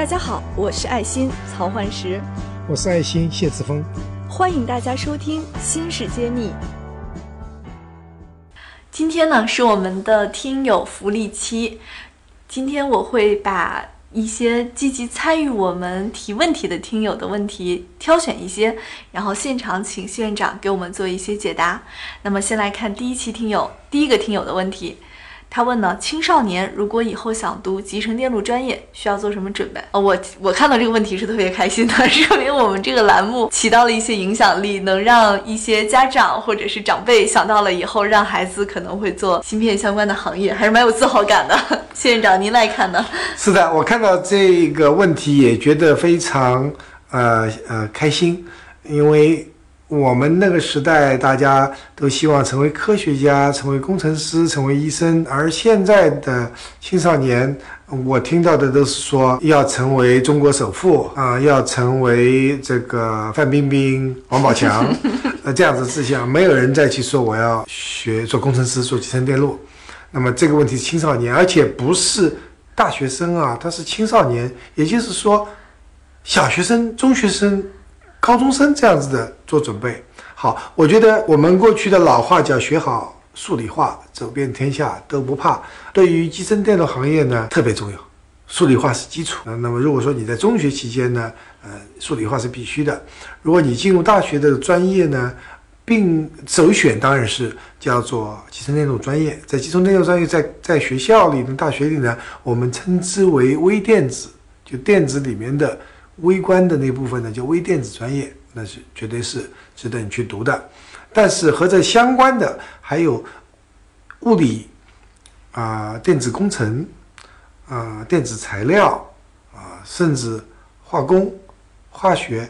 大家好，我是爱心曹焕石，我是爱心谢志峰，欢迎大家收听《新事揭秘》。今天呢是我们的听友福利期，今天我会把一些积极参与我们提问题的听友的问题挑选一些，然后现场请谢院长给我们做一些解答。那么先来看第一期听友第一个听友的问题。他问呢，青少年如果以后想读集成电路专业，需要做什么准备？呃，我我看到这个问题是特别开心的，说明我们这个栏目起到了一些影响力，能让一些家长或者是长辈想到了以后让孩子可能会做芯片相关的行业，还是蛮有自豪感的。谢院长，您来看呢？是的，我看到这个问题也觉得非常呃呃开心，因为。我们那个时代，大家都希望成为科学家、成为工程师、成为医生，而现在的青少年，我听到的都是说要成为中国首富啊，要成为这个范冰冰、王宝强，呃，这样子志向，没有人再去说我要学做工程师、做集成电路。那么这个问题，青少年，而且不是大学生啊，他是青少年，也就是说，小学生、中学生。高中生这样子的做准备好，我觉得我们过去的老话叫学好数理化，走遍天下都不怕。对于集成电路行业呢，特别重要，数理化是基础。那么如果说你在中学期间呢，呃，数理化是必须的。如果你进入大学的专业呢，并首选当然是叫做集成电路专业。在集成电路专业，在在学校里，大学里呢，我们称之为微电子，就电子里面的。微观的那部分呢，叫微电子专业，那是绝对是值得你去读的。但是和这相关的还有物理啊、电子工程啊、电子材料啊，甚至化工、化学，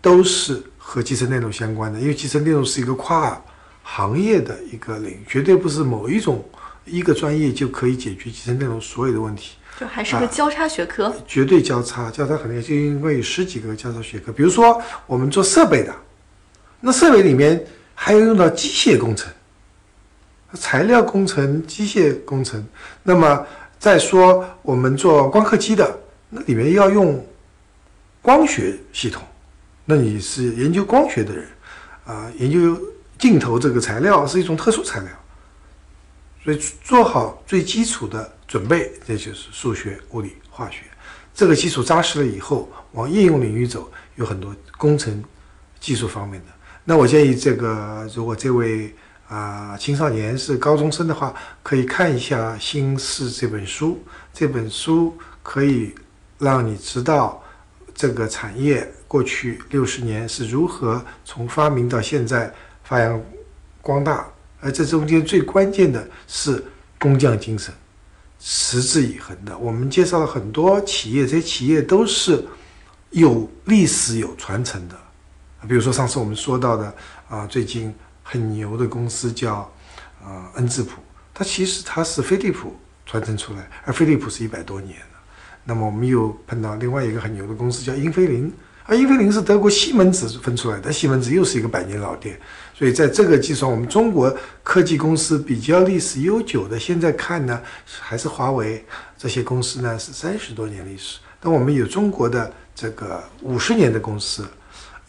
都是和集成电路相关的。因为集成电路是一个跨行业的一个领域，绝对不是某一种一个专业就可以解决集成电路所有的问题。就还是个交叉学科，绝对交叉，交叉肯定就因为有十几个交叉学科。比如说我们做设备的，那设备里面还要用到机械工程、材料工程、机械工程。那么再说我们做光刻机的，那里面要用光学系统，那你是研究光学的人啊，研究镜头这个材料是一种特殊材料，所以做好最基础的。准备，这就是数学、物理、化学，这个基础扎实了以后，往应用领域走，有很多工程技术方面的。那我建议，这个如果这位啊青少年是高中生的话，可以看一下《新式》这本书。这本书可以让你知道这个产业过去六十年是如何从发明到现在发扬光大，而这中间最关键的是工匠精神。持之以恒的，我们介绍了很多企业，这些企业都是有历史、有传承的。比如说上次我们说到的啊，最近很牛的公司叫啊恩智浦，它其实它是飞利浦传承出来，而飞利浦是一百多年了。那么我们又碰到另外一个很牛的公司叫英飞凌。而英飞凌是德国西门子分出来的，西门子又是一个百年老店，所以在这个基础上，我们中国科技公司比较历史悠久的，现在看呢，还是华为这些公司呢是三十多年历史。当我们有中国的这个五十年的公司、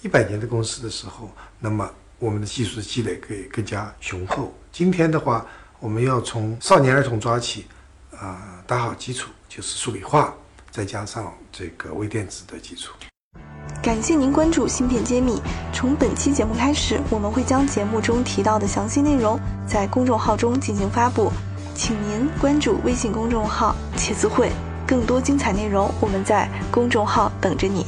一百年的公司的时候，那么我们的技术积累可以更加雄厚。今天的话，我们要从少年儿童抓起，啊，打好基础，就是数理化，再加上这个微电子的基础。感谢您关注《芯片揭秘》。从本期节目开始，我们会将节目中提到的详细内容在公众号中进行发布，请您关注微信公众号“茄子会”，更多精彩内容我们在公众号等着你。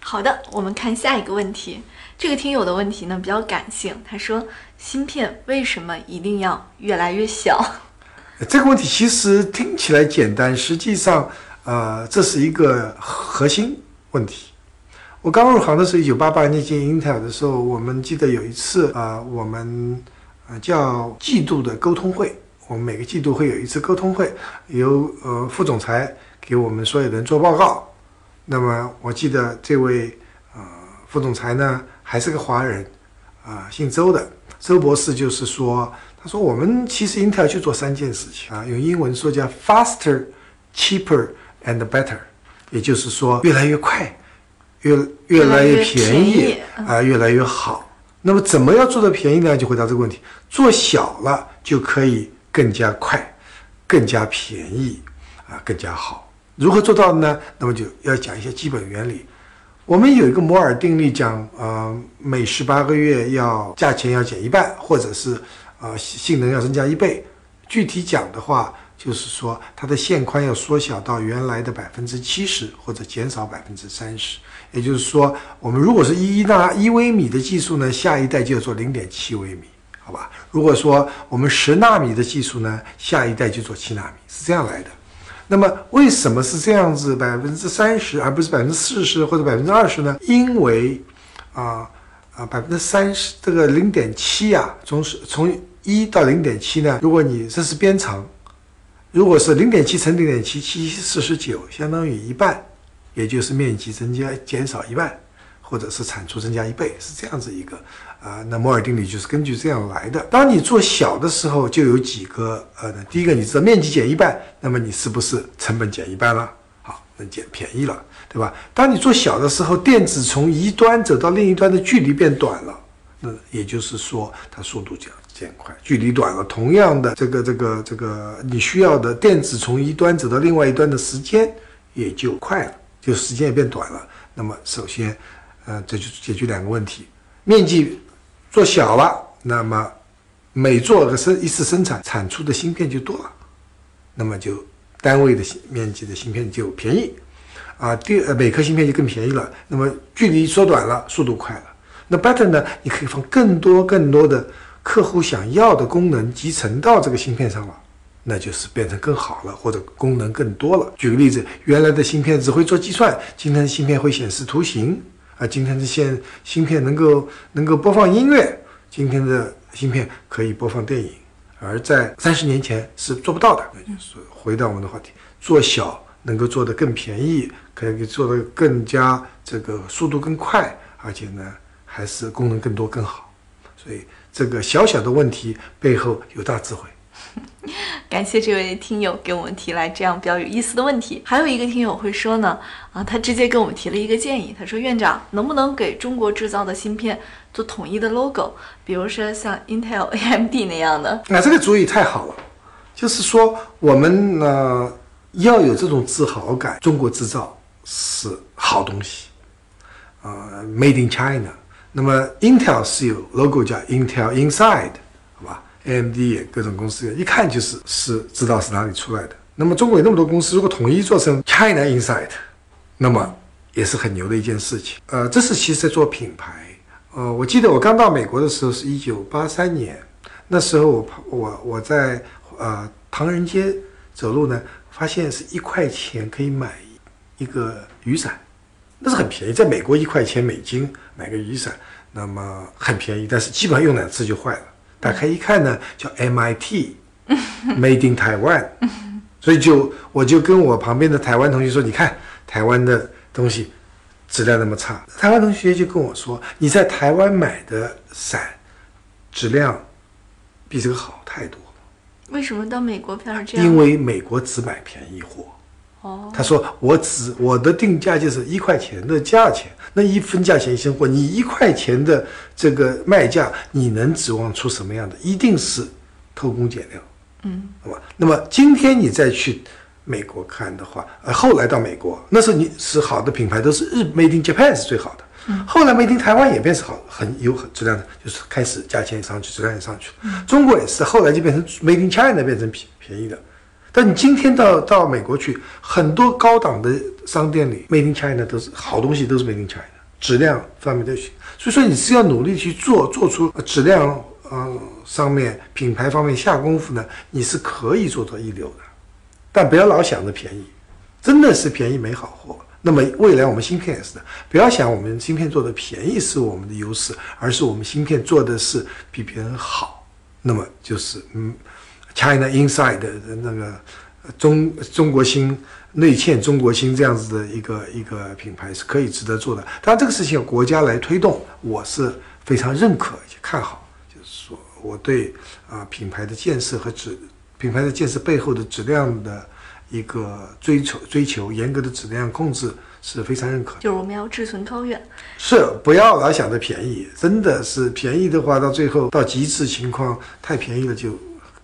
好的，我们看下一个问题。这个听友的问题呢比较感性，他说：“芯片为什么一定要越来越小？”这个问题其实听起来简单，实际上。呃，这是一个核心问题。我刚入行的时候，一九八八年进英特尔的时候，我们记得有一次啊，我们呃叫季度的沟通会。我们每个季度会有一次沟通会，由呃副总裁给我们所有人做报告。那么我记得这位呃副总裁呢，还是个华人，啊，姓周的周博士，就是说，他说我们其实英特尔就做三件事情啊，用英文说叫 faster。cheaper and better，也就是说越来越快，越越来越便宜啊、越来越好。那么怎么样做到便宜呢？就回答这个问题：做小了就可以更加快、更加便宜啊、更加好。如何做到的呢？那么就要讲一些基本原理。我们有一个摩尔定律讲，呃，每十八个月要价钱要减一半，或者是呃性能要增加一倍。具体讲的话，就是说它的线宽要缩小到原来的百分之七十，或者减少百分之三十。也就是说，我们如果是一纳一微米的技术呢，下一代就要做零点七微米，好吧？如果说我们十纳米的技术呢，下一代就做七纳米，是这样来的。那么为什么是这样子百分之三十而不是百分之四十或者百分之二十呢？因为啊啊百分之三十这个零点七啊，从从一到零点七呢，如果你这是边长，如果是零点七乘零点七，七七四十九，相当于一半，也就是面积增加减少一半，或者是产出增加一倍，是这样子一个啊。那摩尔定律就是根据这样来的。当你做小的时候，就有几个呃，第一个你知道面积减一半，那么你是不是成本减一半了？好，那减便宜了，对吧？当你做小的时候，电子从一端走到另一端的距离变短了，那也就是说它速度减快，距离短了，同样的这个这个这个你需要的电子从一端走到另外一端的时间也就快了，就时间也变短了。那么首先，呃，这就解决两个问题：面积做小了，那么每做个生一次生产产出的芯片就多了，那么就单位的面积的芯片就便宜，啊，第呃每颗芯片就更便宜了。那么距离缩短了，速度快了。那 better 呢？你可以放更多更多的客户想要的功能集成到这个芯片上了，那就是变成更好了，或者功能更多了。举个例子，原来的芯片只会做计算，今天的芯片会显示图形啊，今天的线芯片能够能够播放音乐，今天的芯片可以播放电影，而在三十年前是做不到的。那就是回到我们的话题，做小能够做得更便宜，可以做得更加这个速度更快，而且呢。还是功能更多更好，所以这个小小的问题背后有大智慧。感谢这位听友给我们提来这样比较有意思的问题。还有一个听友会说呢，啊，他直接给我们提了一个建议，他说：“院长，能不能给中国制造的芯片做统一的 logo，比如说像 Intel、AMD 那样的？”那、这个主意太好了，就是说我们呢要有这种自豪感，中国制造是好东西，呃，Made in China。那么 Intel 是有 logo 叫 Intel Inside，好吧？AMD 各种公司一看就是是知道是哪里出来的。那么中国有那么多公司，如果统一做成 China Inside，那么也是很牛的一件事情。呃，这是其实在做品牌。呃，我记得我刚到美国的时候是一九八三年，那时候我我我在呃唐人街走路呢，发现是一块钱可以买一个雨伞。那是很便宜，在美国一块钱美金买个雨伞，那么很便宜，但是基本上用两次就坏了。打开一看呢，叫 MIT，Made in Taiwan，所以就我就跟我旁边的台湾同学说：“你看台湾的东西质量那么差。”台湾同学就跟我说：“你在台湾买的伞质量比这个好太多了。”为什么到美国反而这样？因为美国只买便宜货。哦，他说我只我的定价就是一块钱的价钱，那一分价钱一分货，你一块钱的这个卖价，你能指望出什么样的？一定是偷工减料，嗯，好吧？那么今天你再去美国看的话，呃，后来到美国，那时候你是好的品牌都是日 Made in Japan 是最好的，嗯，后来 Made in 台湾也变是好，很有很质量的，就是开始价钱也上去，质量也上去了。嗯中国也是，后来就变成 Made in China 变成便便宜的。但你今天到到美国去，很多高档的商店里，Made in China 都是好东西，都是 Made in China，质量方面都行。所以说你是要努力去做，做出质量，嗯、上面品牌方面下功夫呢，你是可以做到一流的。但不要老想着便宜，真的是便宜没好货。那么未来我们芯片也是的，不要想我们芯片做的便宜是我们的优势，而是我们芯片做的是比别人好。那么就是嗯。China Inside 的那个中中国芯内嵌中国芯这样子的一个一个品牌是可以值得做的。当然，这个事情由国家来推动，我是非常认可且看好。就是说，我对啊、品牌的建设和质品牌的建设背后的质量的一个追求追求严格的质量控制是非常认可。就是我们要志存高远。是不要老想着便宜，真的是便宜的话，到最后到极致情况太便宜了，就